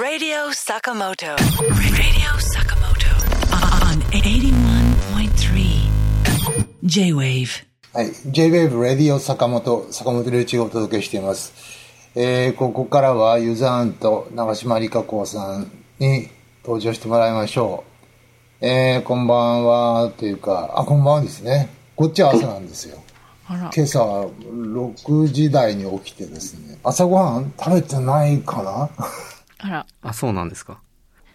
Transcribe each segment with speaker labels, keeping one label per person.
Speaker 1: Radio Sakamoto. Radio Sakamoto. On 81.3 J-Wave.
Speaker 2: はい。J-Wave Radio 坂本、坂本龍一がお届けしています。えー、ここからはユザーンと長島理香子さんに登場してもらいましょう。えー、こんばんは、というか、あ、こんばんはですね。こっちは朝なんですよ。今朝6時台に起きてですね、朝ごはん食べてないかな？
Speaker 3: あら。
Speaker 4: あ、そうなんですか。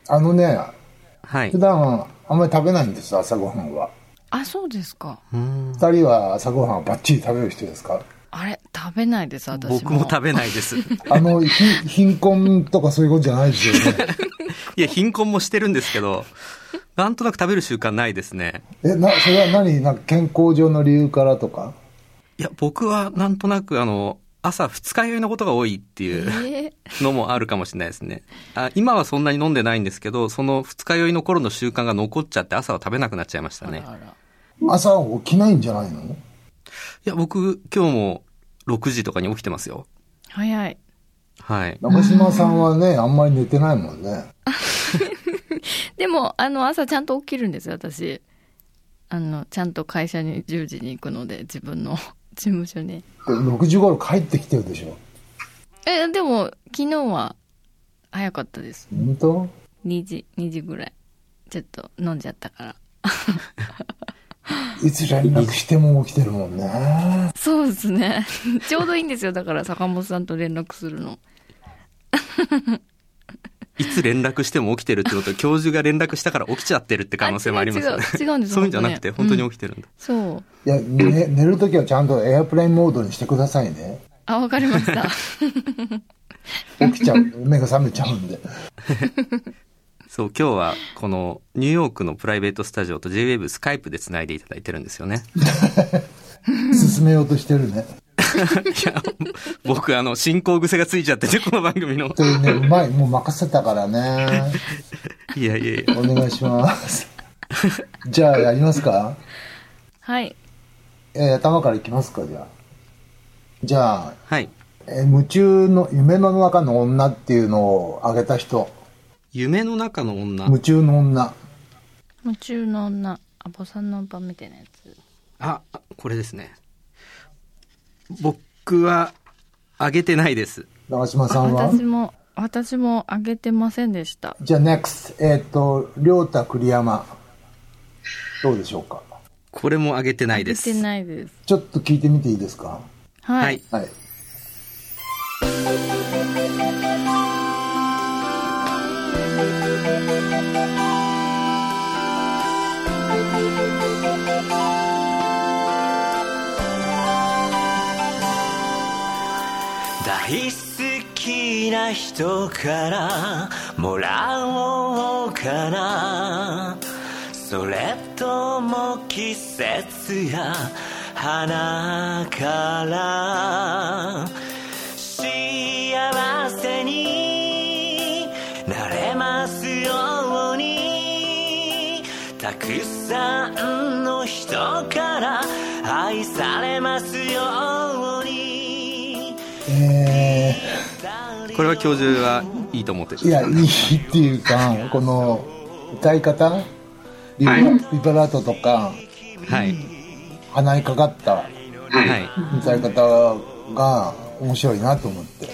Speaker 2: あのね、
Speaker 4: はい
Speaker 2: 普。段あんまり食べないんです、朝ごはんは。
Speaker 3: あ、そうですか。
Speaker 2: 二人は朝ごはんをバッチリ食べる人ですか？
Speaker 3: あれ、食べないです、私も。
Speaker 4: 僕も食べないです。
Speaker 2: あの、ひ貧困とかそういうことじゃないですよね。
Speaker 4: いや、貧困もしてるんですけど、なんとなく食べる習慣ないですね。
Speaker 2: え、な、それは何？なんか健康上の理由からとか？
Speaker 4: いや、僕はなんとなくあの、朝二日酔いのことが多いっていう
Speaker 3: え
Speaker 4: のもあるかもしれないですね。あ今はそんなに飲んでないんですけど、その二日酔いの頃の習慣が残っちゃって朝は食べなくなっちゃいましたね。
Speaker 3: ーあら。
Speaker 2: 朝起きないんじゃないの？
Speaker 4: いや、僕今日も6時とかに起きてますよ。
Speaker 3: 早い。
Speaker 4: はい。
Speaker 2: 中島さんはね、あんまり寝てないもんね。
Speaker 3: でも、あの、朝ちゃんと起きるんですよ、私。あの、ちゃんと会社に10時に行くので、自分の事務所に。
Speaker 2: で6時頃帰ってきてるでしょ？
Speaker 3: え、でも、昨日は早かったです。
Speaker 2: 本当
Speaker 3: ？2時、2時ぐらい。ちょっと飲んじゃったから。
Speaker 2: いつ連絡しても起きてるもんね。
Speaker 3: そうですね。ちょうどいいんですよ、だから坂本さんと連絡するの。
Speaker 4: いつ連絡しても起きてるってことは、教授が連絡したから起きちゃってるって可能性もありますよね。
Speaker 3: あ違う違うんです
Speaker 4: そういうんじゃなくて、本当に
Speaker 3: うん
Speaker 4: 起きてるんだ。
Speaker 3: そう。
Speaker 2: いや、ね、寝るときはちゃんとエアプレインモードにしてくださいね。
Speaker 3: あ、わかりました。
Speaker 2: 起きちゃう。目が覚めちゃうんで。
Speaker 4: そう、今日はこのニューヨークのプライベートスタジオと JWAVE スカイプで繋いでいただいてるんですよね。
Speaker 2: 進めようとしてるね。
Speaker 4: いや、僕あの、進行癖がついちゃってて、この番組の。
Speaker 2: というね、うまい。もう任せたからね。
Speaker 4: いやいやいや。
Speaker 2: お願いします。じゃあ、やりますか？
Speaker 3: はい。
Speaker 2: えー頭からいきますか、じゃあ。じゃあ、
Speaker 4: はい。
Speaker 2: えー夢中の、夢の中の女っていうのを挙げた人。
Speaker 4: 夢の中の女。
Speaker 2: 夢中の女。
Speaker 3: 夢中の女。あ、ボサノバみたいなやつ。
Speaker 4: あ、これですね。僕は、あげてないです。
Speaker 2: 長島さんは？
Speaker 3: 私も、私もあげてませんでした。
Speaker 2: じゃあ、NEXT。えっ、と、良太栗山。どうでしょうか？
Speaker 4: これもあげてないです。
Speaker 3: あげてないです。
Speaker 2: ちょっと聞いてみていいですか？
Speaker 3: はい。
Speaker 4: はい。
Speaker 2: はい。
Speaker 5: 好きな人からもらおうかな。それとも季節や花から。幸せになれますように。たくさんの人から
Speaker 4: これは教授はいいと思ってる。
Speaker 2: ー、いや、いいっていうか、この、歌い方ビブラ,、
Speaker 4: はい
Speaker 2: ビブラートとか、
Speaker 4: はい。
Speaker 2: 鼻にかかった
Speaker 4: はい。
Speaker 2: 歌い方が面白いなと思って。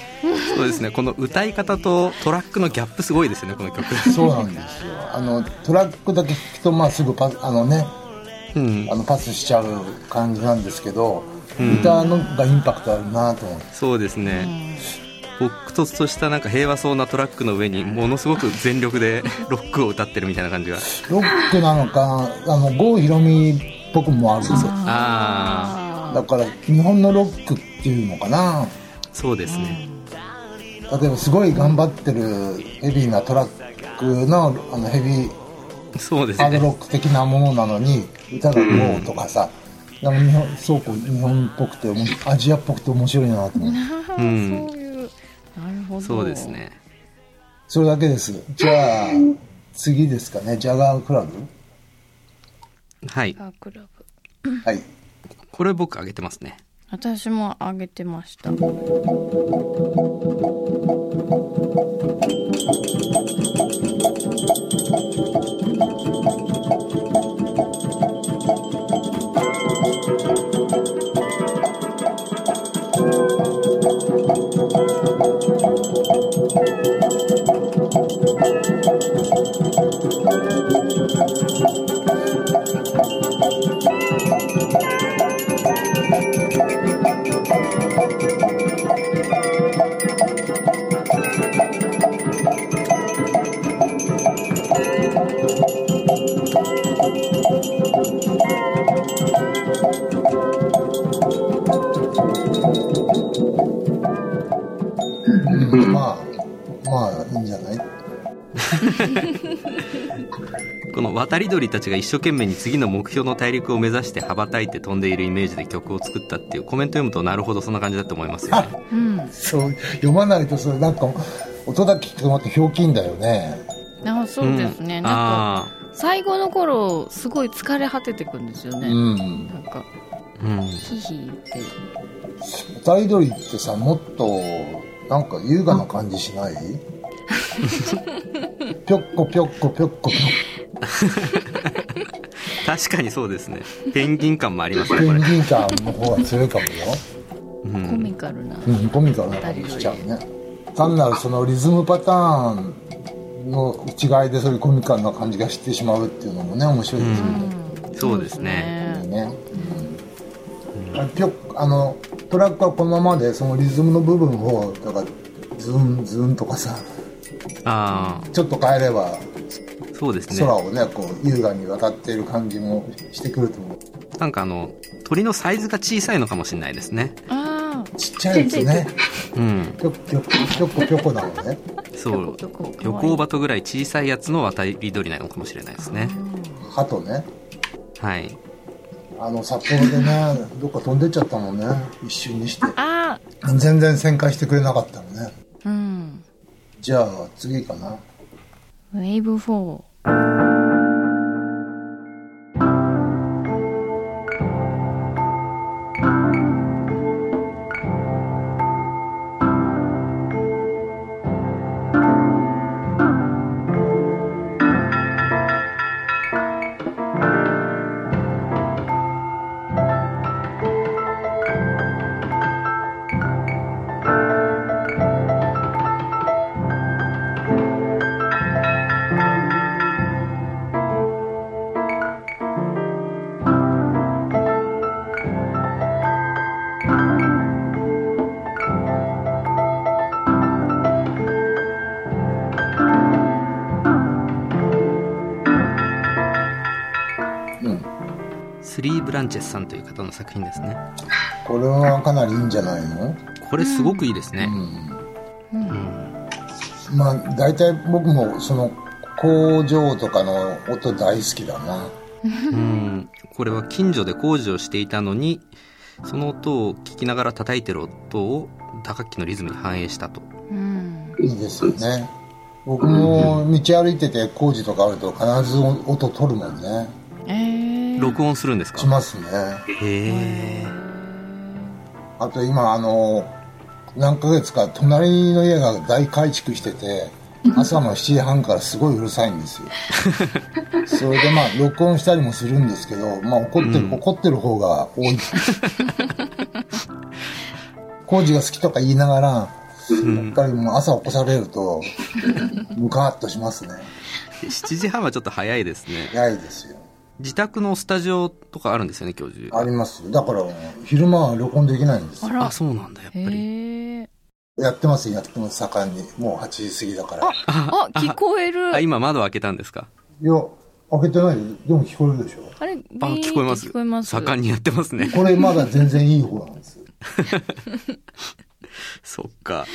Speaker 4: そうですね。この歌い方とトラックのギャップすごいですね、この曲。
Speaker 2: そうなんですよ。あの、トラックだけ聞くと、まあすぐパス、あのね、
Speaker 4: うん。
Speaker 2: あのパスしちゃう感じなんですけど、歌のがインパクトあるなと思って。
Speaker 4: そうですね。朴突としたなんか平和そうなトラックの上にものすごく全力で ロックを歌ってるみたいな感じが。
Speaker 2: ロックなのか、あの、郷ひろみっぽくもあるんですよ。
Speaker 4: あ
Speaker 2: だから、日本のロックっていうのかな。
Speaker 4: あ、そうですね。
Speaker 2: 例えばすごい頑張ってるヘビーなトラックのあのヘビー
Speaker 4: そうですね。
Speaker 2: ハードロック的なものなのに歌がこうとかさ、なんか日本そうこう日本っぽくてアジアっぽくて面白いなと思って
Speaker 4: うん。
Speaker 3: なるほど。
Speaker 4: そうです。ね。
Speaker 2: それだけですじゃあ次ですかねジャガークラブ？
Speaker 4: はい。
Speaker 3: あクラブ。
Speaker 2: はい
Speaker 4: これ僕あげてますね。
Speaker 3: 私もあげてました
Speaker 4: 渡り鳥たちが一生懸命に次の目標の大陸を目指して羽ばたいて飛んでいるイメージで曲を作ったっていうコメント読むとなるほどそんな感じだと思いますよね。
Speaker 3: うん。
Speaker 2: そう、読まないと、それなんか、音だけ聞くのってひょうきんだよね。
Speaker 3: あそうですね、
Speaker 4: うん。
Speaker 3: なんか
Speaker 4: あ
Speaker 3: 最後の頃すごい疲れ果ててくんですよね、
Speaker 2: うん。
Speaker 3: なんか
Speaker 4: ーうん。
Speaker 3: ヒヒって。
Speaker 2: 二人鳥ってさ、もっと、なんか優雅な感じしない？ぴょっこぴょっこぴょっこぴょ
Speaker 4: 確かにそうですね。ペンギン感もありますねこれ
Speaker 2: ンギン感の方が強いかもよ。
Speaker 4: うん。
Speaker 3: コミカルな、
Speaker 2: うん、コミカルな。感じしちゃうね。単なるそのリズムパターンの違いでそういうコミカルな感じがしてしまうっていうのもね、面白いですよね。
Speaker 4: そうですね。
Speaker 2: ね、うん。ああのトラックはこのままでそのリズムの部分をだからズンズンとかさ
Speaker 4: ああ
Speaker 2: ちょっと変えれば
Speaker 4: そうですね。
Speaker 2: 空をねこう優雅に渡っている感じもしてくると思う。
Speaker 4: なんかあの鳥のサイズが小さいのかもしれないですね。
Speaker 3: あ
Speaker 2: ちっちゃいやつね。
Speaker 4: うん。
Speaker 2: ぴょぴょぴょこぴょこなのね。
Speaker 4: そう。
Speaker 3: ぴょこぴょこ
Speaker 4: ヨコウバトぐらい小さいやつの渡り鳥なのかもしれないですね。
Speaker 2: 鳩ね。
Speaker 4: はい。
Speaker 2: あの札幌でねどっか飛んでっちゃったもんね。一瞬にして。
Speaker 3: あ
Speaker 2: 全然旋回してくれなかったのね
Speaker 3: ー。うん
Speaker 2: じゃあ次かな
Speaker 3: ウェーブ4
Speaker 4: thank you 作品ですね。
Speaker 2: これはかなりいいんじゃないの？
Speaker 4: これすごくいいですね、
Speaker 2: まあ大体僕もその工場とかの音大好きだな。
Speaker 4: うん、これは近所で工事をしていたのにその音を聞きながら叩いてる音を打楽器のリズムに反映したと。
Speaker 3: うん。
Speaker 2: いいですよね。僕も道歩いてて工事とかあると必ず音取るもんね。
Speaker 3: えー、
Speaker 4: 録音するんですか？
Speaker 2: しますね。
Speaker 4: へえ。
Speaker 2: あと今あの何ヶ月か隣の家が大改築してて朝の7時半からすごいうるさいんですよ。それでまあ録音したりもするんですけどまあ怒ってる、怒ってる方が多い。工事が好きとか言いながらやっぱりもう朝起こされるとムカッとしますね。
Speaker 4: 7時半はちょっと早いですね。
Speaker 2: 早いですよ
Speaker 4: 自宅のスタジオとかあるんですよね教授。
Speaker 2: あります。よだから昼間は録音できないんですよ。
Speaker 3: あ
Speaker 4: そうなんだやっぱ
Speaker 3: へ
Speaker 4: り
Speaker 3: え
Speaker 2: やってますよやってます盛んに。もう8時過ぎだから。
Speaker 3: あ聞こえる。
Speaker 4: あ今窓開けたんですか？
Speaker 2: いや開けてないよ。でも聞こえるでしょ。
Speaker 3: あれビ
Speaker 4: あ聞こえます？
Speaker 3: 聞こえます。
Speaker 4: 盛んにやってますね。
Speaker 2: これまだ全然いい方なんですよ。
Speaker 4: そっか。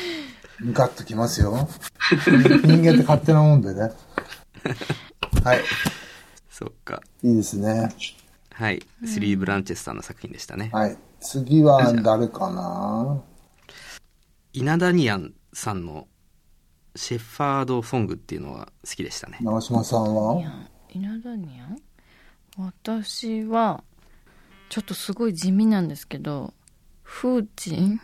Speaker 2: ムカッときますよ。人間って勝手なもんでね。はい
Speaker 4: そっか。
Speaker 2: いいですね。
Speaker 4: はい。スリーブランチェスさんの作品でしたね、
Speaker 2: はい。次は誰かな？
Speaker 4: イナダニアンさんのシェファードソングっていうのは好きでしたね。
Speaker 2: 長嶋さんは？
Speaker 3: 稲田にゃん？私はちょっとすごい地味なんですけど「風鎮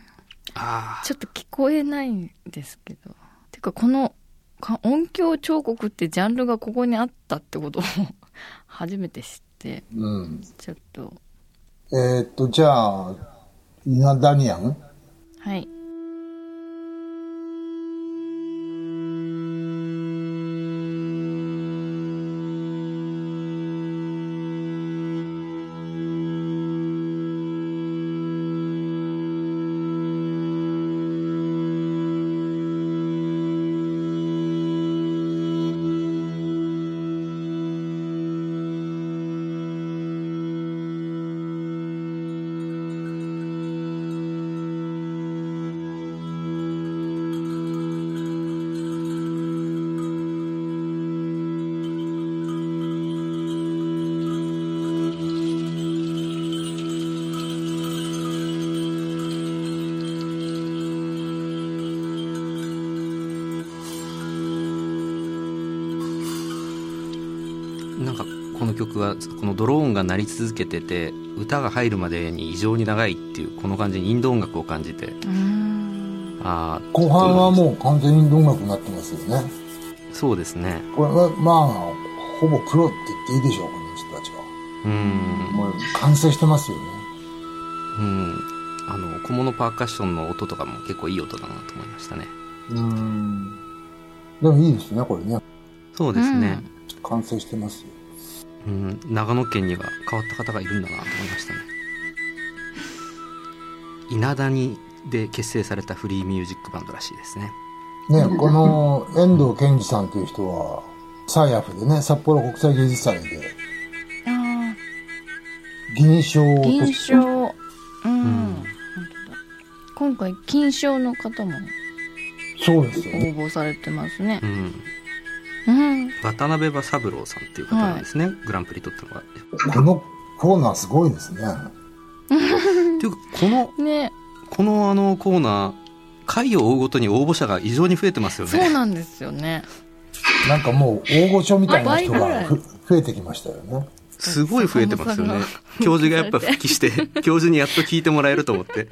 Speaker 4: あ
Speaker 3: ちょっと聞こえないんですけど。てか、このか音響彫刻ってジャンルがここにあったってこと？を初めて知って、
Speaker 2: うん。
Speaker 3: ちょっと、
Speaker 2: えーっと、じゃあ、イナダニアン？
Speaker 3: はい。
Speaker 4: 曲はこのドローンが鳴り続けてて歌が入るまでに異常に長いっていうこの感じにインド音楽を感じて。ああ
Speaker 2: 後半はもう完全に音楽になってますよね。
Speaker 4: そうですね
Speaker 2: これは、まあ、ほぼプロって言っていいでしょう、この人たちは。
Speaker 4: うん
Speaker 2: もう完成してますよね。
Speaker 4: うんあの小物パーカッションの音とかも結構いい音だなと思いましたね
Speaker 2: うん。でもいいですね、これね。
Speaker 4: そうですね、
Speaker 2: 完成してますよ。
Speaker 4: うん、長野県には変わった方がいるんだなと思いましたね稲谷で結成されたフリーミュージックバンドらしいですね
Speaker 2: ね、この遠藤健二さんという人は、サイアフでね、札幌国際芸術祭で
Speaker 3: あ
Speaker 2: 銀賞を
Speaker 3: あ、
Speaker 2: 取っ
Speaker 3: 銀賞。うん。今回、金賞の方も
Speaker 2: そうですよ
Speaker 3: 応
Speaker 2: ね。
Speaker 3: 募されてますね
Speaker 4: う。ん
Speaker 3: うん。
Speaker 4: 渡辺場三郎さんっていう方なんですね、グランプリ取ったのが
Speaker 2: このコーナーすごいですね。
Speaker 4: っていうかこの
Speaker 3: ね、
Speaker 4: このあのコーナー回を追うごとに応募者が異常に増えてますよね
Speaker 3: そうなんですよね。
Speaker 2: なんかもう大御所みたいな人がふ増えてきましたよね。
Speaker 4: すごい増えてますよね教授がやっぱ復帰して 教授にやっと聞いてもらえると思って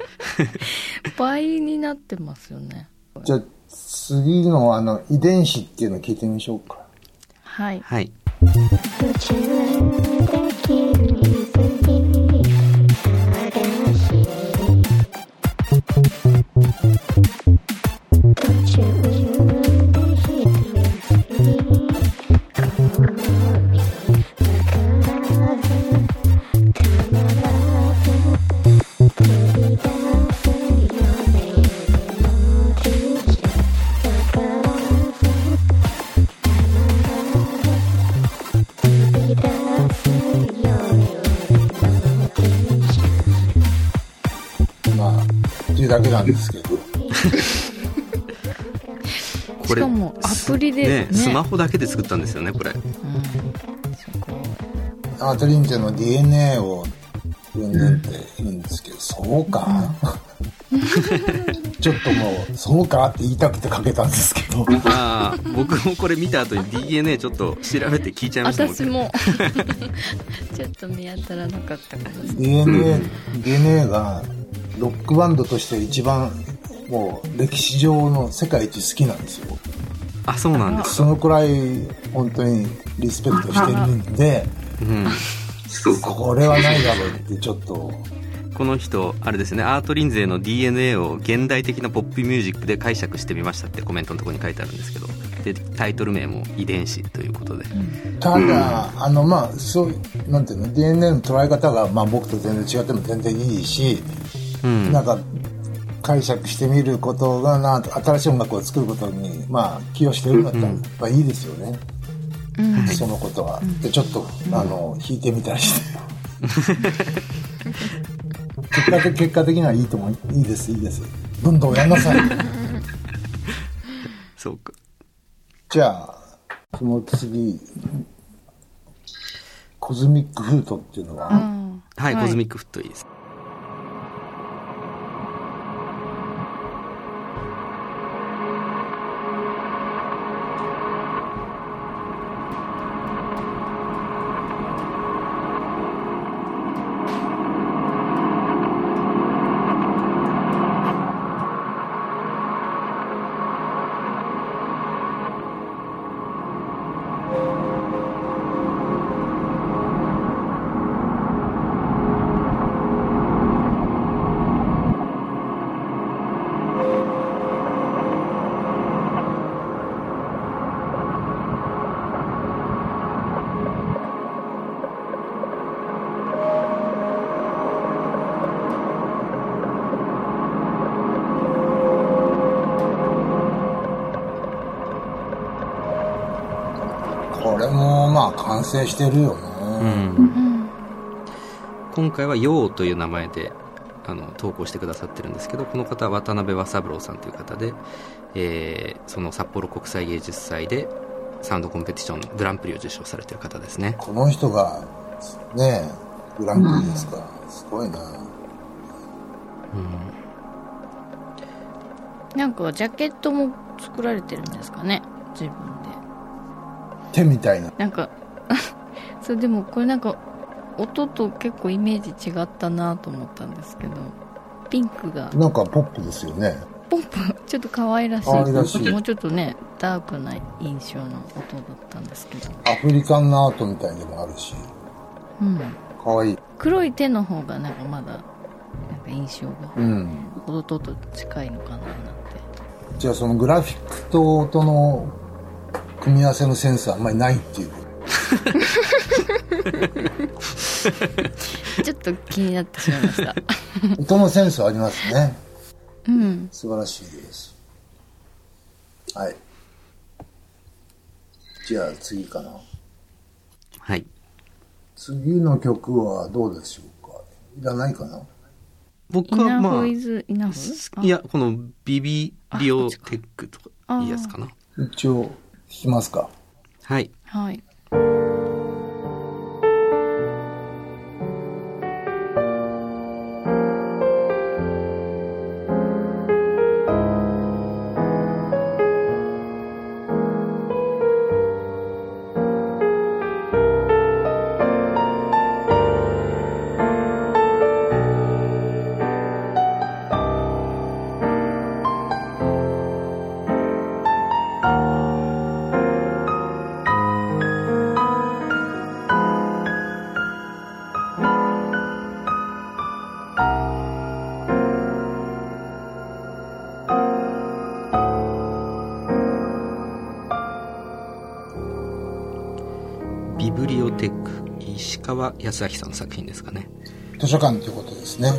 Speaker 3: 倍になってますよね。
Speaker 2: じゃあ次のあの遺伝子っていうのを聞いてみましょうか。
Speaker 3: はい。
Speaker 4: はいマホだけで作ったんですよねこれ
Speaker 3: うん。
Speaker 2: アートリンゼの DNA をうんぬんって言うんですけど、そうか、ちょっともう、そうかって言いたくてかけたんですけど。
Speaker 4: ああ僕もこれ見た後に DNA ちょっと調べて聞いちゃいましたもん
Speaker 3: 私もちょっと見当たらなかったかもしれない
Speaker 2: DNA、DNA がロックバンドとして一番もう歴史上の世界一好きなんですよ。
Speaker 4: あそうなんです
Speaker 2: そのくらい本当にリスペクトしてるんで、
Speaker 4: うん。
Speaker 2: これはないだろうってちょっと、
Speaker 4: この人あれですねアートリンゼの DNA を現代的なポップミュージックで解釈してみましたってコメントのところに書いてあるんですけどでタイトル名も「遺伝子」ということで、
Speaker 2: ただ、あのまあそうなんていうの DNA の捉え方がまあ僕と全然違っても全然いいし、
Speaker 4: うん。
Speaker 2: なんか解釈してみることがな新しい音楽を作ることにまあ寄与してるんだったらやっぱいいですよね、そのことは、でちょっとあの弾いてみたりして。結果的結果的にはいいと思う。いいですいいです。どんどんやんなさい。
Speaker 4: そうか。
Speaker 2: じゃあその次コズミックフートっていうのは、
Speaker 3: うん。
Speaker 4: はい、コズミックフットいいです「
Speaker 2: してるよね、
Speaker 4: うん。今回は「よう」という名前であの投稿してくださってるんですけどこの方は渡辺和三郎さんという方で、えーその札幌国際芸術祭でサウンドコンペティショングランプリを受賞されてる方ですね。
Speaker 2: この人がねグランプリですか、すごいな。
Speaker 3: なんかジャケットも作られてるんですかね自分で。
Speaker 2: 手みたいな。
Speaker 3: なんかそれでもこれなんか音と結構イメージ違ったなと思ったんですけどピンクが。
Speaker 2: なんかポップですよね。
Speaker 3: ポップ？ちょっと可愛らしい。
Speaker 2: 可愛らしい。
Speaker 3: もうちょっとねダークな印象の音だったんですけど。
Speaker 2: アフリカンアートみたいでもあるし。
Speaker 3: うん。
Speaker 2: かわい。い
Speaker 3: 黒い手の方がなんかまだなんか印象が。
Speaker 2: うん。
Speaker 3: 音と近いのかななんて。
Speaker 2: じゃあそのグラフィックと音の組み合わせのセンスはあんまりないっていう
Speaker 3: ちょっと気になってしまいました。
Speaker 2: 音のセンスはありますね。
Speaker 3: うん。
Speaker 2: 素晴らしいです。はい。じゃあ次かな。
Speaker 4: はい。
Speaker 2: 次の曲はどうでしょうか？いらないかな？
Speaker 4: 僕はまあ
Speaker 3: イナフイズイナフ
Speaker 4: いやこのビビリオテックとかいいやつかな。
Speaker 2: 一応聞きますか。
Speaker 4: はい。
Speaker 3: はい
Speaker 4: ビブリオテック石川康明さんの作品ですかね。
Speaker 2: 図書館ということですね。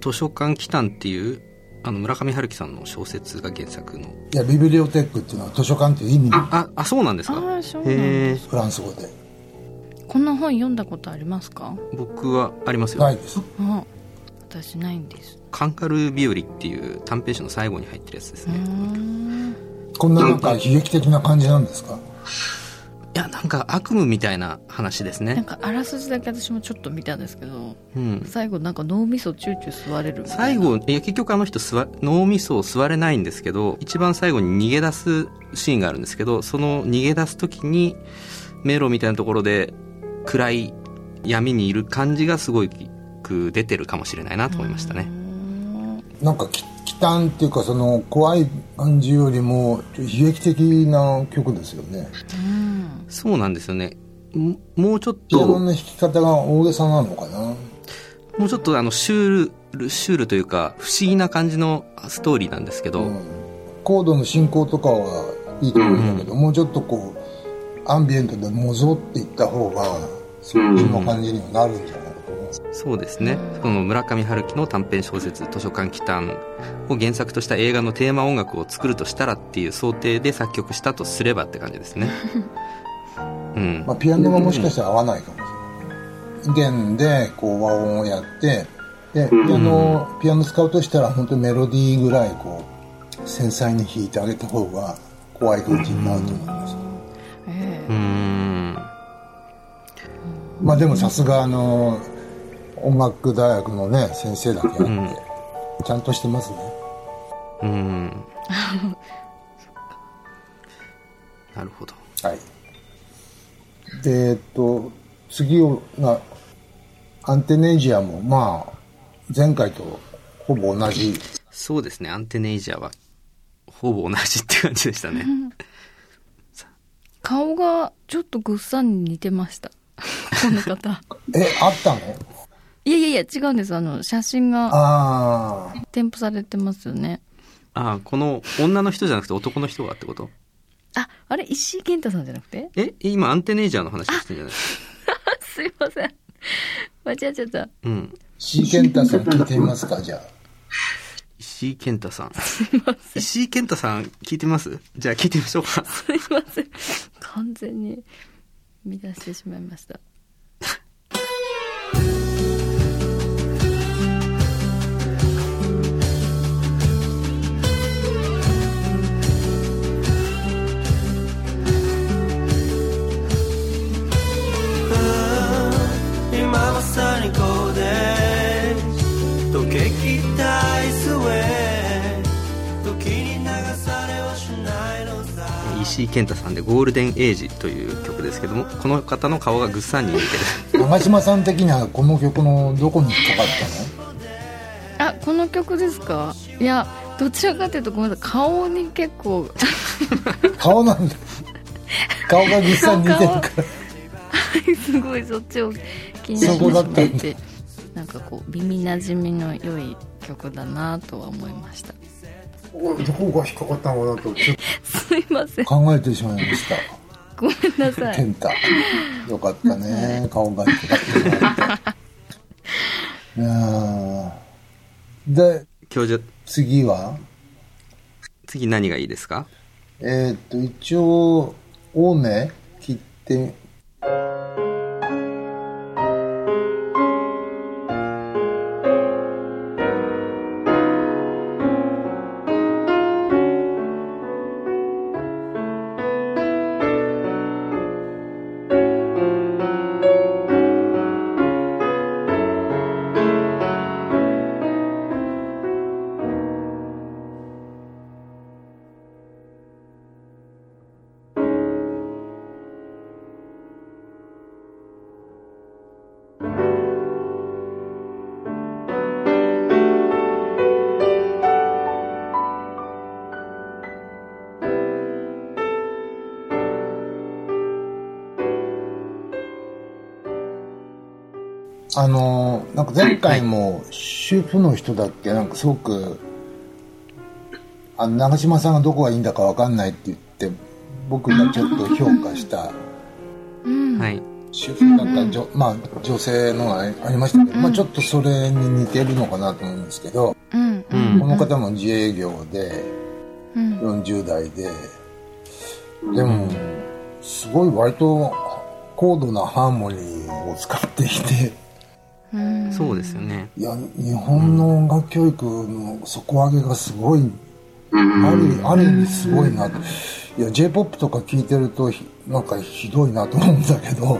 Speaker 4: 図書館機関っていうあの村上春樹さんの小説が原作の。
Speaker 2: いやビブリオテックっていうのは図書館という意味
Speaker 4: ああそうなんですか？
Speaker 3: ああそうなん
Speaker 4: へえ
Speaker 2: フランス語で。
Speaker 3: こんな本読んだことありますか？
Speaker 4: 僕はありますよ。
Speaker 2: ないです。
Speaker 3: あ私ないんです。
Speaker 4: カンカル日和っていう短編集の最後に入ってるやつですね。
Speaker 3: ん。
Speaker 2: こんななんか悲劇的な感じなんですか？
Speaker 4: いやなんか悪夢みたいな話です
Speaker 3: なん
Speaker 4: ね
Speaker 3: かあらすじだけ私もちょっと見たんですけど
Speaker 4: うん。
Speaker 3: 最後なんか脳みそチューチュー吸われるみたいな。
Speaker 4: 最後いや結局あの人吸わ脳みそを吸われないんですけど一番最後に逃げ出すシーンがあるんですけどその逃げ出す時に迷路みたいなところで暗い闇にいる感じがすごく出てるかもしれないなと思いましたね。
Speaker 2: なんかき忌憚っていうかその怖い感じよりも悲劇的な曲ですよね。
Speaker 4: そうなんですよね。ももうちょっ
Speaker 2: ピアノ
Speaker 4: と
Speaker 2: の弾き方が大げさなのかな。
Speaker 4: もうちょっとあのシュールシュールというか不思議な感じのストーリーなんですけど、
Speaker 2: うん。コードの進行とかはいいと思うんだけど、もうちょっとこうアンビエントでもぞっていった方がそっちの感じにはなるんじゃない？
Speaker 4: そうですね、その村上春樹の短編小説「図書館奇譚」を原作とした映画のテーマ音楽を作るとしたらっていう想定で作曲したとすればって感じですね。うん。
Speaker 2: まあ、ピアノがもしかしたら合わないかもしれない。弦でこう和音をやってでピアノピアノ使うとしたら本当にメロディーぐらいこう繊細に弾いてあげた方が怖い感じになると思います、
Speaker 3: え
Speaker 4: うーん。
Speaker 2: まあでもさすがあの音楽大学のね先生だけあって、
Speaker 4: うん。
Speaker 2: ちゃんとしてますね。
Speaker 4: うん。なるほど。
Speaker 2: はい。でえっと次がアンテネジアもまあ前回とほぼ同じ。
Speaker 4: そうですね。アンテネイジャーはほぼ同じって感じでしたね。
Speaker 3: 顔がちょっとぐっさんに似てました。この方。
Speaker 2: えあったの？
Speaker 3: いやいやいや違うんです。あの写真が
Speaker 2: ああ
Speaker 3: 添付されてますよね。
Speaker 4: ああこの女の人じゃなくて男の人がってこと？
Speaker 3: ああれ石井健太さんじゃなくて？
Speaker 4: え今アンテネイジャーの話をしてるんじゃない？
Speaker 3: すいません。間違っちゃった。
Speaker 4: うん。
Speaker 2: シーケンタさん聞いてみますかじゃあ。
Speaker 4: 石井健太さん。石井健太さん、聞いてます？じゃあ聞いてみましょうか。
Speaker 3: すいません。完全に乱してしまいました
Speaker 4: 石井健太さんでゴールデンエイジという曲ですけども、この方の顔がぐっさんに似てる。
Speaker 2: 長嶋さん的にはこの曲のどこに引っかかったの？
Speaker 3: あこの曲ですか？いやどちらかというとごめんなさい。顔に結構。
Speaker 2: 顔なんだ。顔がぐっさんに似てるから。
Speaker 3: すごいそっちを気にし
Speaker 2: そこだったんだ。
Speaker 3: ていてなんかこう耳なじみの良い曲だなとは思いました
Speaker 2: どこが引っかかったのかなと。ちょっ
Speaker 3: すいません。
Speaker 2: と考えてしまいました。
Speaker 3: ごめんなさい。
Speaker 2: 健太。よかったね。顔が引っかかってもらって。いやーで
Speaker 4: 今日じゃ、
Speaker 2: 次は？
Speaker 4: 次何がいいですか？
Speaker 2: えーっと一応青梅切って前回も主婦の人だっけ？なんかすごくあの長嶋さんがどこがいいんだかわかんないって言って僕がちょっと評価した
Speaker 4: はい。
Speaker 2: 主婦だった女,、まあ、女性のがありましたけど、まあ、ちょっとそれに似てるのかなと思うんですけど、この方も自営業で
Speaker 3: うん。
Speaker 2: 40代ででもすごい割と高度なハーモニーを使っていて
Speaker 3: うん
Speaker 4: そうですよね。
Speaker 2: いや日本の音楽教育の底上げがすごい。あるある意味すごいな。といや j p o p とか聞いてるとひなんかひどいなと思うんだけど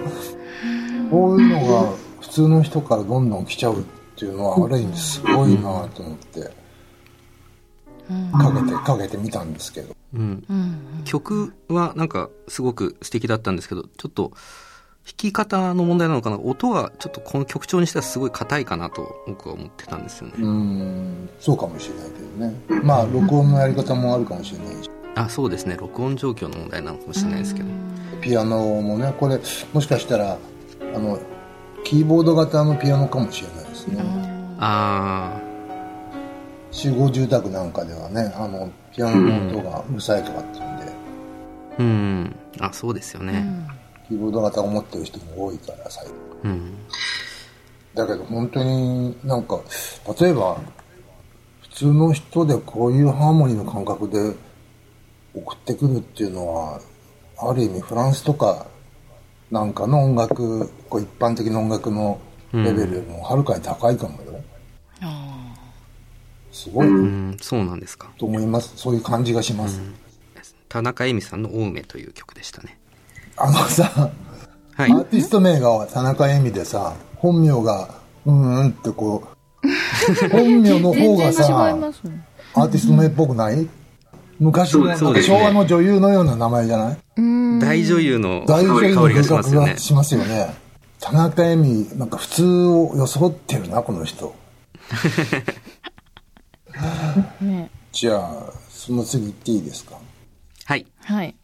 Speaker 2: こういうのが普通の人からどんどん来ちゃうっていうのはある意味すごいなと思ってかけてかけてみたんですけど。
Speaker 4: うん。
Speaker 3: うん。
Speaker 4: 曲はなんかすごく素敵だったんですけど、ちょっと弾き方の問題なのかな音がちょっとこの曲調にしてはすごい硬いかなと僕は思ってたんですよね。
Speaker 2: うーんそうかもしれないけどねまあ録音のやり方もあるかもしれないし
Speaker 4: あ、そうですね。録音状況の問題なのかもしれないですけど。
Speaker 2: ピアノもねこれもしかしたらあのキーボード型のピアノかもしれないですね、
Speaker 4: あ
Speaker 2: 集合住宅なんかではねあのピアノの音がうるさいとかっていうんで、
Speaker 4: ー、うん。あ、そうですよね。
Speaker 2: キーボード型を持ってる人も多いから最近。
Speaker 4: うん。
Speaker 2: だけど本当になんか例えば普通の人でこういうハーモニーの感覚で送ってくるっていうのはある意味フランスとかなんかの音楽こう一般的な音楽のレベルよりもはるかに高いかもよ、すごい。な
Speaker 4: うん、そうなんですか。
Speaker 2: と思います。そういう感じがします、
Speaker 4: 田中恵美さんの青梅という曲でしたね。
Speaker 2: あのさ
Speaker 4: はい。
Speaker 2: ア。ーティスト名が田中恵美でさ本名がうんうんってこう本名の方がさ
Speaker 3: ね。
Speaker 2: アーティスト名っぽくない？昔の
Speaker 4: ね。
Speaker 2: 昭和の女優のような名前じゃない？
Speaker 4: 大女優の
Speaker 2: 大女優の風
Speaker 4: しますよね。
Speaker 2: 格が。しますよね。田中恵美なんか普通を装ってるなこの人。
Speaker 3: ね。
Speaker 2: じゃあその次行っていいですか？
Speaker 4: はい。
Speaker 3: はい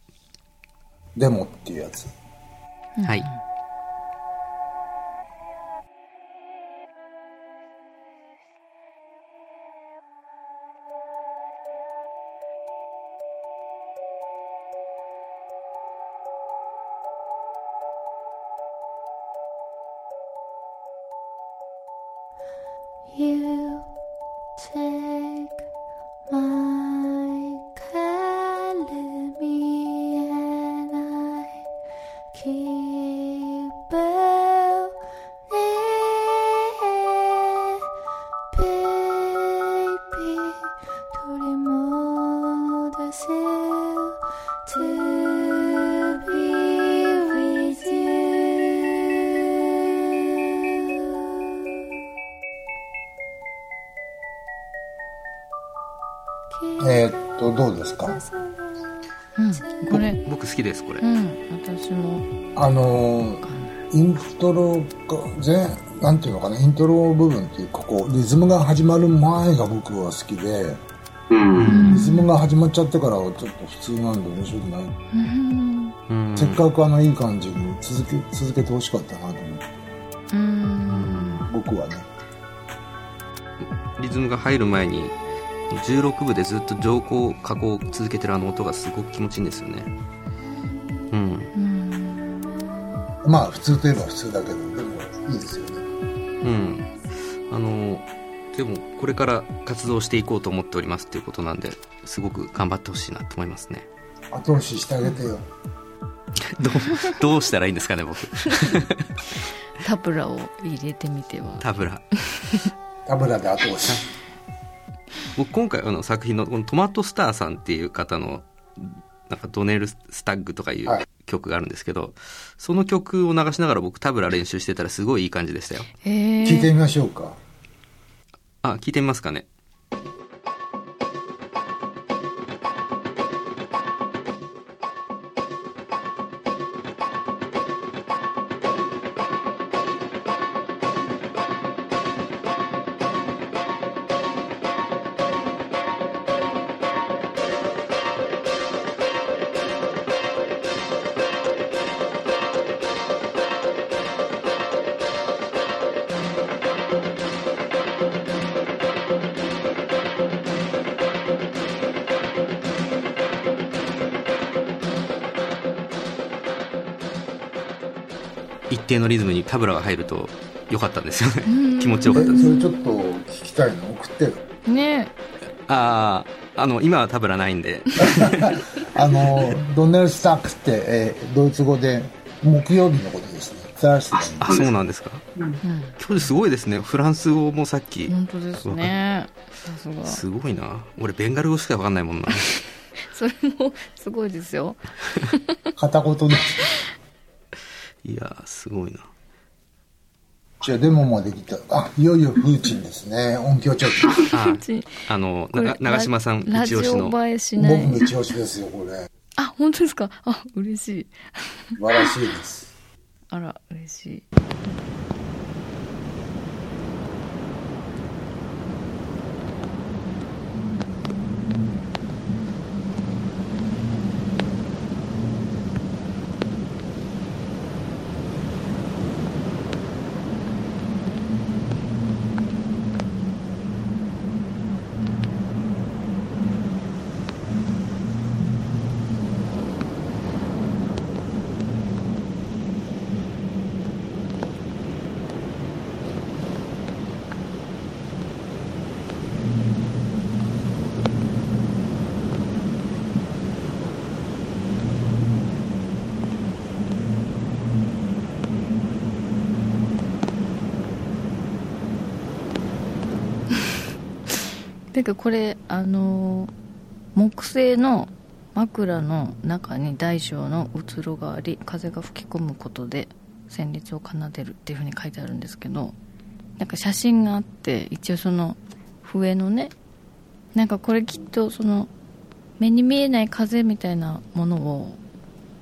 Speaker 2: デモっていうやつ
Speaker 4: はい。
Speaker 2: えーっとどうですか？
Speaker 3: うん。これ
Speaker 4: 僕好きですこれ、
Speaker 3: うん私も。
Speaker 2: あのーイントロが全なんていうのかな？イントロ部分っていうかこうリズムが始まる前が僕は好きで
Speaker 6: うん。
Speaker 2: リズムが始まっちゃってからはちょっと普通なんで面白くない、
Speaker 3: うん
Speaker 4: うん。
Speaker 2: せっかくあのいい感じに続け続けてほしかったなと思って。
Speaker 3: うん。
Speaker 2: 僕はね。
Speaker 4: リズムが入る前に16部でずっと上行下行を続けてるあの音がすごく気持ちいいんですよね。うん
Speaker 3: うん。
Speaker 2: まあ普通といえば普通だけどでもいいですよね。
Speaker 4: うん。あのでもこれから活動していこうと思っておりますっていうことなんですごく頑張ってほしいなと思いますね。
Speaker 2: 後押ししてあげてよ。
Speaker 4: どうどうしたらいいんですかね僕。
Speaker 3: タブラを入れてみては。
Speaker 4: タブラ。
Speaker 2: タブラで後押し
Speaker 4: 僕今回あの作品のこのトマトスターさんっていう方のなんかドネルスタッグとかいう
Speaker 2: はい。
Speaker 4: 曲があるんですけど、その曲を流しながら僕タブラ練習してたらすごいいい感じでしたよ。
Speaker 2: 聞いてみましょうか。
Speaker 4: あ聞いてみますかね定のリズムにタブラが入ると良かったんですよね。気持ちよかったです。
Speaker 2: れちょっと聞きたいの送ってよ。
Speaker 3: ね。
Speaker 4: あああの今はタブラないんで。
Speaker 2: あのドネルスタックって、えードイツ語で木曜日のことですね。
Speaker 4: あそうなんですか、今日すごいですね。フランス語もさっき。
Speaker 3: 本当ですね。さすが。
Speaker 4: すごいな。俺ベンガル語しか分かんないもんな。
Speaker 3: それもすごいですよ。
Speaker 2: 片言で
Speaker 4: いやーすごいな。
Speaker 2: じゃあデモもできた。あいよいよチンですね。音響チョキ
Speaker 4: あの長嶋さん一押しの。
Speaker 2: 僕の一押しですよこれ。
Speaker 3: あ本当ですか？あ嬉しい。
Speaker 2: 素晴らしいです。
Speaker 3: あら嬉しいてかこれあの木製の枕の中に大小のうつろがあり風が吹き込むことで旋律を奏でるっていうふうに書いてあるんですけどなんか写真があって一応その笛のねなんかこれきっとその目に見えない風みたいなものを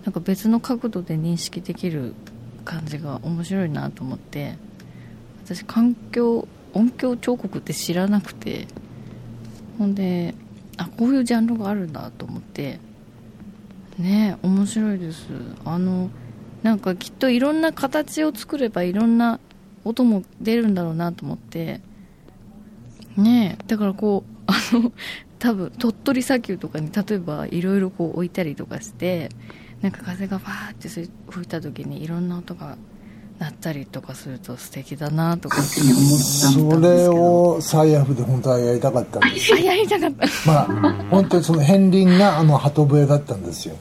Speaker 3: なんか別の角度で認識できる感じが面白いなと思って私環境音響彫刻って知らなくてほんであこういうジャンルがあるんだと思ってね面白いです。あのなんかきっといろんな形を作ればいろんな音も出るんだろうなと思ってねえだからこうあの多分鳥取砂丘とかに例えばいろいろこう置いたりとかしてなんか風がバーって吹いた時にいろんな音が鳴ったりとかすると素敵だなとか。
Speaker 2: それをサイヤフで本当はやりたかったんです
Speaker 3: あやりたかった。
Speaker 2: まあ本当にその片鱗があの鳩笛だったんですよ。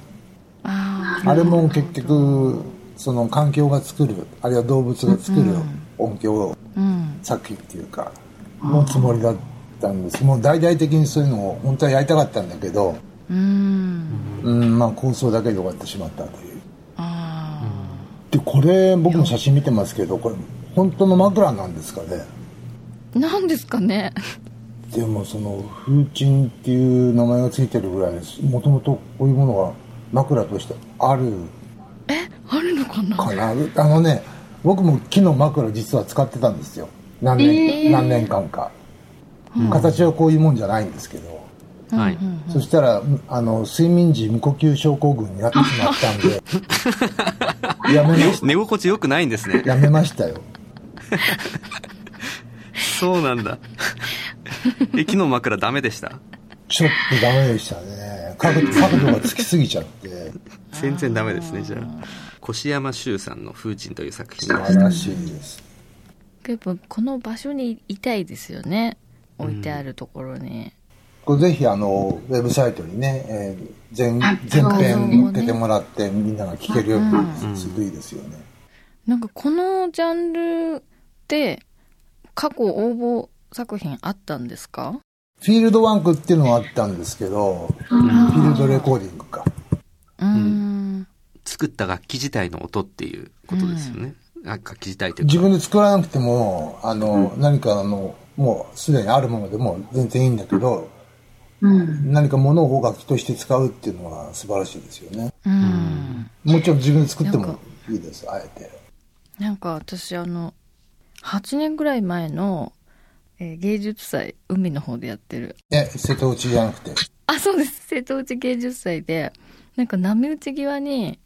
Speaker 3: あ
Speaker 2: あれも結局その環境が作るあるいは動物が作る音響作品っていうかのつもりだったんです。もう大々的にそういうのを本当はやりたかったんだけど
Speaker 3: うん。
Speaker 2: うんまあ構想だけで終わってしまったという。
Speaker 3: あ
Speaker 2: でこれ僕も写真見てますけどこれ本当の枕なんですかね？
Speaker 3: あなんですかね？
Speaker 2: でもその風鎮っていう名前がついてるぐらいです。もともとこういうものが枕としてある
Speaker 3: あるのかな？
Speaker 2: かな？あのね僕も木の枕実は使ってたんですよ。何年,、何年間か、形はこういうもんじゃないんですけど、
Speaker 4: はい、
Speaker 2: そしたらあの睡眠時無呼吸症候群になってしまったんで やめまし
Speaker 4: 寝心地よくないんですね。
Speaker 2: やめましたよ。
Speaker 4: そうなんだ。え木の枕ダメでした？
Speaker 2: ちょっとダメでしたね。角角度がつきすぎちゃって。
Speaker 4: 全然ダメですねじゃあ。越山修さんの「風鎮」という作品。
Speaker 2: 素晴らしいです。
Speaker 3: やっぱこの場所にいたいですよね。置いてあるところに、
Speaker 2: これぜひあのウェブサイトにね、えー全全編載っけてもらってみんなが聞けるようにするといいですよね、
Speaker 3: なんかこのジャンルって過去応募作品あったんですか？
Speaker 2: フィールドワンクっていうのはあったんですけど、フィールドレコーディングか。
Speaker 3: うーん。
Speaker 4: 作った楽器自体の音っていうことですよね、楽器自体というか。
Speaker 2: 自分で作らなくてもあの、何かあのもうすでにあるものでも全然いいんだけど、何か物を楽器として使うっていうのは素晴らしいですよね、
Speaker 3: うん。
Speaker 2: もちろん自分で作ってもいいですあえて。
Speaker 3: なんか私あの8年ぐらい前の、えー芸術祭海の方でやってる。
Speaker 2: え瀬戸内じゃなくて。
Speaker 3: あそうです。瀬戸内芸術祭でなんか波打ち際に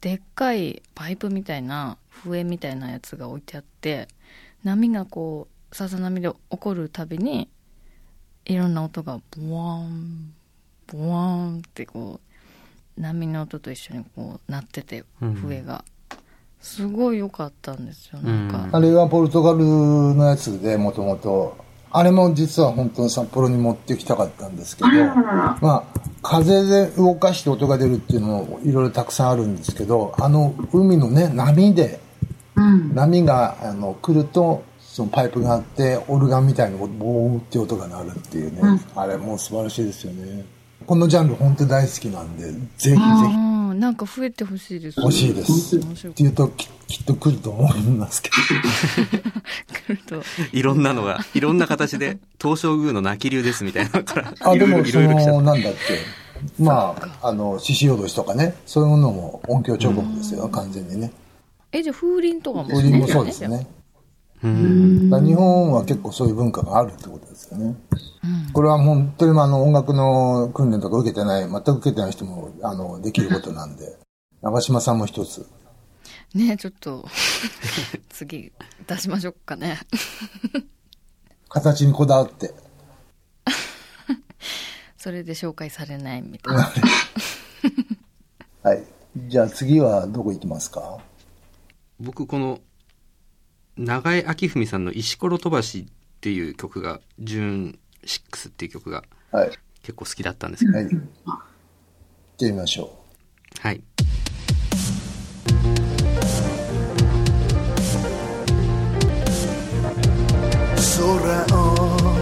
Speaker 3: でっかいパイプみたいな笛みたいなやつが置いてあって波がこうさざ波で起こるたびにいろんな音がボワーンボワーンってこう波の音と一緒にこう鳴ってて笛が、すごい良かったんですよなんか、
Speaker 2: あれはポルトガルのやつでもともとあれも実は本当に札幌に持ってきたかったんですけどまあ風で動かして音が出るっていうのもいろいろたくさんあるんですけどあの海のね波で波があの来るとそのパイプがあってオルガンみたいなボーって音が鳴るっていうね、あれもう素晴らしいですよね。このジャンル本当に大好きなんでぜひぜひ。
Speaker 3: うんなんか増えてほしいです
Speaker 2: 欲しいです。っていうとききっと来ると思いますけど。
Speaker 3: 来ると。
Speaker 4: いろんなのがいろんな形で 東照宮の泣き流ですみたいなのから
Speaker 2: あでも
Speaker 4: い
Speaker 2: そのなんだっけ。まああの獅子脅しとかね。そういうものも音響彫刻ですよ。完全にね。
Speaker 3: えじゃあ風鈴とかも
Speaker 2: 風鈴もそうですね日本は結構そういう文化があるってことですよね、これは本当にあの音楽の訓練とか受けてない全く受けてない人もあのできることなんで。長嶋さんも一つ。
Speaker 3: ねちょっと 次出しましょうかね。
Speaker 2: 形にこだわって。
Speaker 3: それで紹介されないみたいな。
Speaker 2: はい。じゃあ次はどこ行きますか？
Speaker 4: 僕この長江明文さんの「石ころ飛ばし」っていう曲が「ジューン6」っていう曲が
Speaker 2: はい。
Speaker 4: 結構好きだったんですけど。
Speaker 2: はい。行ってみましょ
Speaker 4: はい。
Speaker 6: 空を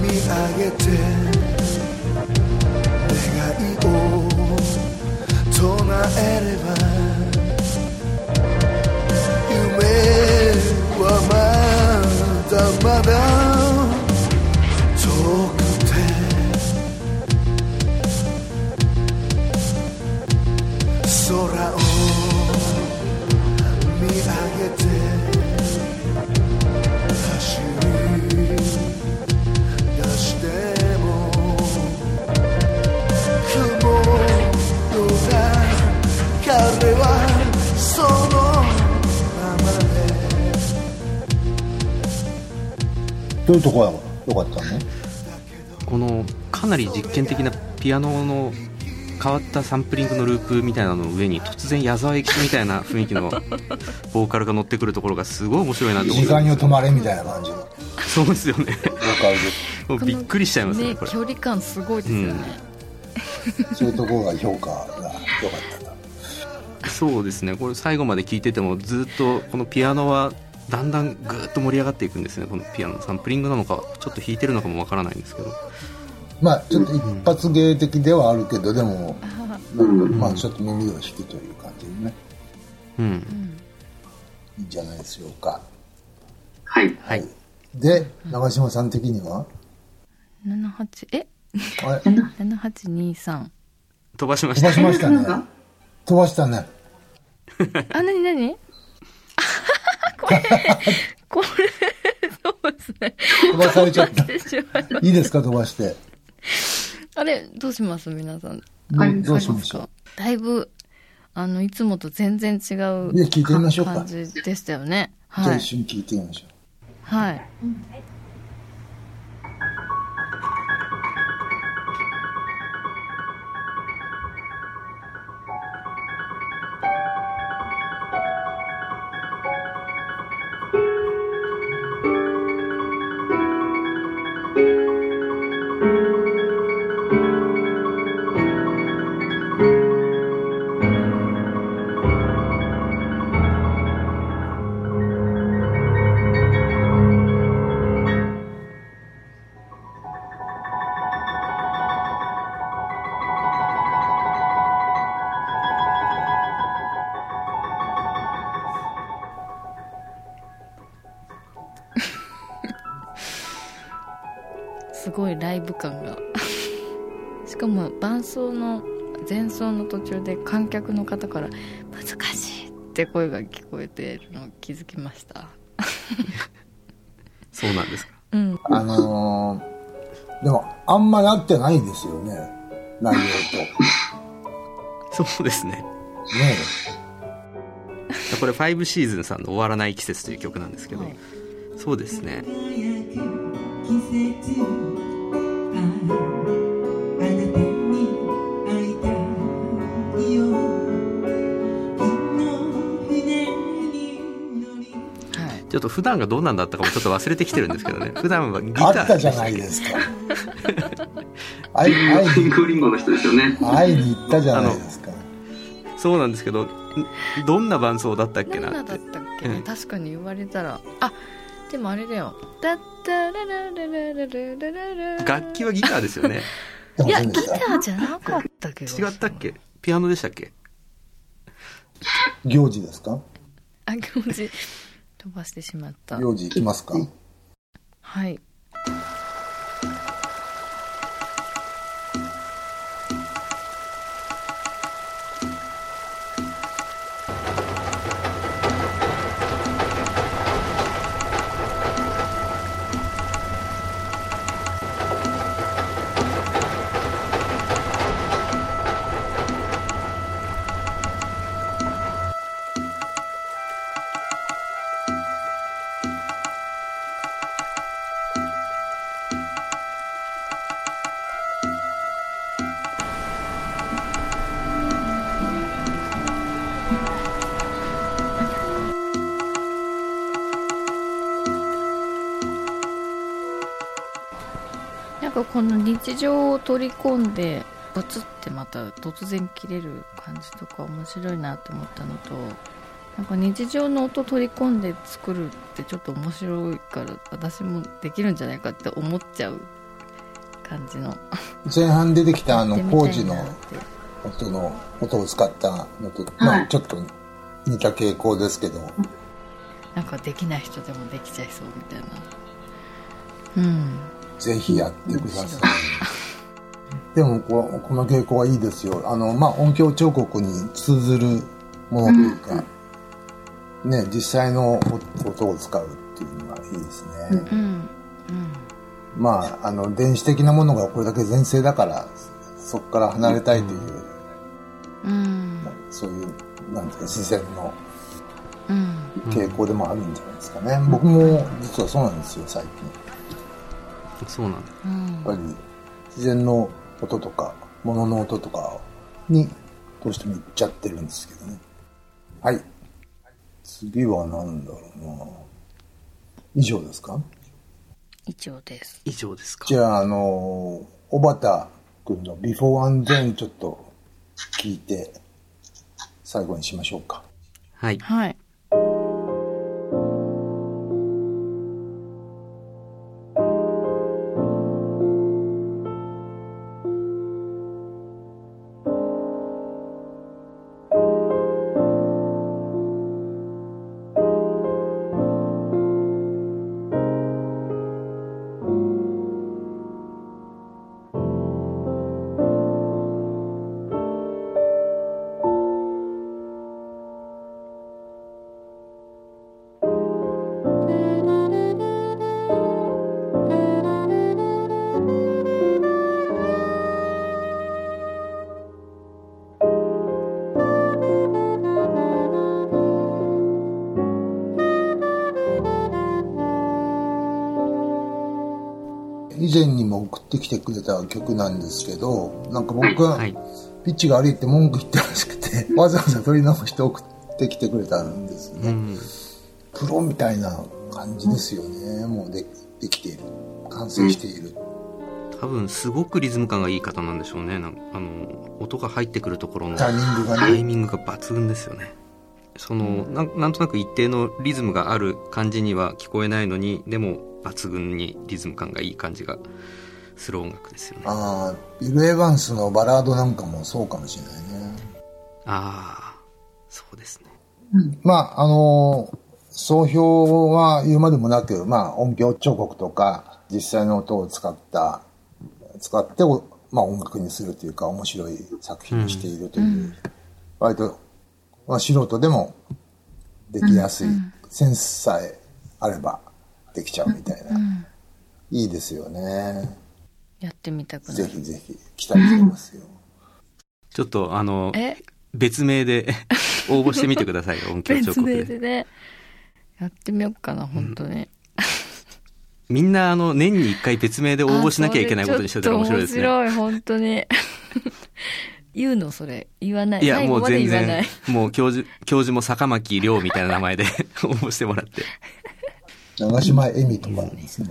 Speaker 6: 見上げて願いを唱えれば
Speaker 2: どういうとこが良かったの？
Speaker 4: このかなり実験的なピアノの変わったサンプリングのループみたいなのの上に突然矢沢永吉みたいな雰囲気の ボーカルが乗ってくるところがすごい面白いなと思って。
Speaker 2: 時間に止まれみたいな感じの。ボ
Speaker 4: そうですよね。
Speaker 2: ーカルで
Speaker 4: もうびっくりしちゃいますねこれ。
Speaker 3: 距離感すごいですよね、
Speaker 2: そういうところが評価が良かったな。
Speaker 4: そうですね。これ最後まで聴いててもずっとこのピアノはだんだんぐーっと盛り上がっていくんですねこのピアノ。のサンプリングなのかちょっと弾いてるのかもわからないんですけど。
Speaker 2: まあちょっと一発芸的ではあるけど、でもなん。かまあちょっと耳を引くという感じでね。
Speaker 4: うん。
Speaker 2: いいんじゃないでしょうか。
Speaker 7: はい。
Speaker 4: はい。
Speaker 2: で長嶋さん的には
Speaker 3: ？78え？
Speaker 2: あれ
Speaker 3: ？7823
Speaker 4: 飛ばしまし
Speaker 2: 飛ば
Speaker 4: た
Speaker 2: しましたね。飛ばしたね。
Speaker 3: あなになに？これこれそうですね。
Speaker 2: 飛ばされちゃった
Speaker 3: いま
Speaker 2: いいですか飛ばして。
Speaker 3: あれどうします皆さん。
Speaker 2: どうどうしましょう
Speaker 3: か？だいぶあのいつもと全然違う
Speaker 2: いや聞いてみましょうか。
Speaker 3: 感じでしたよね。
Speaker 2: じゃあ
Speaker 3: はい
Speaker 2: 一緒に聞いてみましょう。
Speaker 3: はい。す前奏の途中で観客の方から「難しい」って声が聞こえてるのを気づきました。
Speaker 4: そうなんですか？
Speaker 3: うん。
Speaker 2: あのー、でもあんまなってないですよね。内容
Speaker 4: そうですね。
Speaker 2: とね
Speaker 4: これ5シーズンさんの「終わらない季節」という曲なんですけど、
Speaker 3: はい。
Speaker 4: そうですねちょっと普段がどうなんだったかもちょっと忘れてきてるんですけどね。普段はギター。
Speaker 2: あったじゃないですか。会い
Speaker 8: ンクリンゴの人ですよね
Speaker 2: 会いに行ったじゃないですか。
Speaker 4: そうなんですけどどんな伴奏だったっけなって。うん、
Speaker 3: 確かに言われたら。あでもあれだよ。
Speaker 4: 楽器はギターですよね。
Speaker 3: いやギターじゃなかったけど。
Speaker 4: 違ったっけ？ピアノでしたっけ？
Speaker 2: 行事ですか？
Speaker 3: あ行事。飛ばしてしまった。
Speaker 2: 行事行きますか。
Speaker 3: はい日常を取り込んでブツってまた突然切れる感じとか面白いなって思ったのとなんか日常の音取り込んで作るってちょっと面白いから私もできるんじゃないかって思っちゃう感じの。
Speaker 2: 前半出てきたあの工事の音の音を使ったのと、まあちょっと似た傾向ですけど、
Speaker 3: なんかできない人でもできちゃいそうみたいな。うん
Speaker 2: ぜひやってください。でもここの傾向はいいですよ。あの、まあ、音響彫刻に通ずるものというか、ね、実際の音を使うっていうのはいいですね。
Speaker 3: うんうん
Speaker 2: まあ、あの、電子的なものがこれだけ全盛だから、そこから離れたいという、
Speaker 3: うん
Speaker 2: そういう、なんですか、自然の
Speaker 3: うん
Speaker 2: 傾向でもあるんじゃないですかね。僕も実はそうなんですよ、最近。
Speaker 4: そうなんだ。
Speaker 3: うん。
Speaker 2: やっぱり自然の音とか物の音とかにどうしても行っちゃってるんですけどね。はい。次は何だろうな。以上ですか？
Speaker 3: 以上です。
Speaker 4: 以上ですか。
Speaker 2: じゃああの小畑君の「ビフォーアンドンちょっと聞いて最後にしましょうか。
Speaker 4: はい。
Speaker 3: はい「
Speaker 2: 送ってきてくれた曲なんですけど、なんか僕は、
Speaker 4: はい
Speaker 2: ピッチが悪いって文句言ったらしくて、わざわざ取り直して送ってきてくれたんですね。
Speaker 4: うん
Speaker 2: プロみたいな感じですよね。もうでできている。完成している。
Speaker 4: 多分すごくリズム感がいい方なんでしょうねあの音が入ってくるところの
Speaker 2: タイミングが
Speaker 4: タイ
Speaker 2: ね。
Speaker 4: ミングが抜群ですよねそのなんなんとなく一定のリズムがある感じには聞こえないのにでも抜群にリズム感がいい感じがする音楽ですよねあ
Speaker 2: ああ、ビル・エヴァンスのバラードなんかもそうかもしれないね。
Speaker 4: あーそうですね
Speaker 2: まあ、あの総評は言うまでもなく、まあ、音響彫刻とか、実際の音を使った、使ってお、まあ、音楽にするというか、面白い作品にしているという、割と、まあ、素人でもできやすい、センスさえあればできちゃうみたいな。いいですよね。
Speaker 3: やってみたくな
Speaker 2: ぜ
Speaker 3: る
Speaker 2: ひぜひ、期待してますよ。
Speaker 4: ちょっとあの
Speaker 3: え？
Speaker 4: 別名で 応募してみてくださいよ 音響彫
Speaker 3: 別名
Speaker 4: 刻で
Speaker 3: でね。やってみようかな本当に、
Speaker 4: みんなあの年に一回別名で応募しなきゃいけないことにしてたら面白いですね。
Speaker 3: 面白い本当に。言うのそれ。言わない。
Speaker 4: いやもう全然もう教授教授も坂巻亮みたいな名前で応募してもらって。
Speaker 2: 長島恵美とかですね。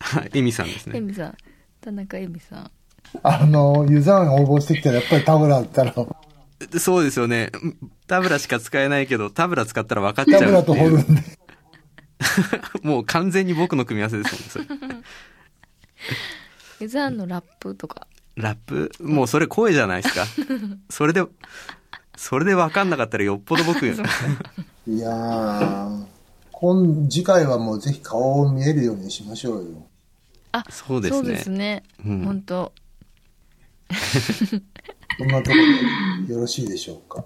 Speaker 4: はいエミさんですね
Speaker 3: エミさん田中エミさん
Speaker 2: あの、ユーザーが応募してきたら、やっぱりタブラだったら、
Speaker 4: そうですよね。タブラしか使えないけど、タブラ使ったら分かっちゃ
Speaker 2: タブラと
Speaker 4: うっていう。
Speaker 2: ホルンで。
Speaker 4: もう完全に僕の組み合わせですもんね、それ。
Speaker 3: ユザーンのラップとか
Speaker 4: ラップ、もうそれ声じゃないですか。それで、それで分かんなかったらよっぽど僕、
Speaker 2: いやー、今、次回はもうぜひ顔を見えるようにしましょうよ。
Speaker 3: あ
Speaker 4: そうですね
Speaker 3: そうですね、
Speaker 4: うん
Speaker 3: 本当
Speaker 2: こんなところでよろしいでしょうか？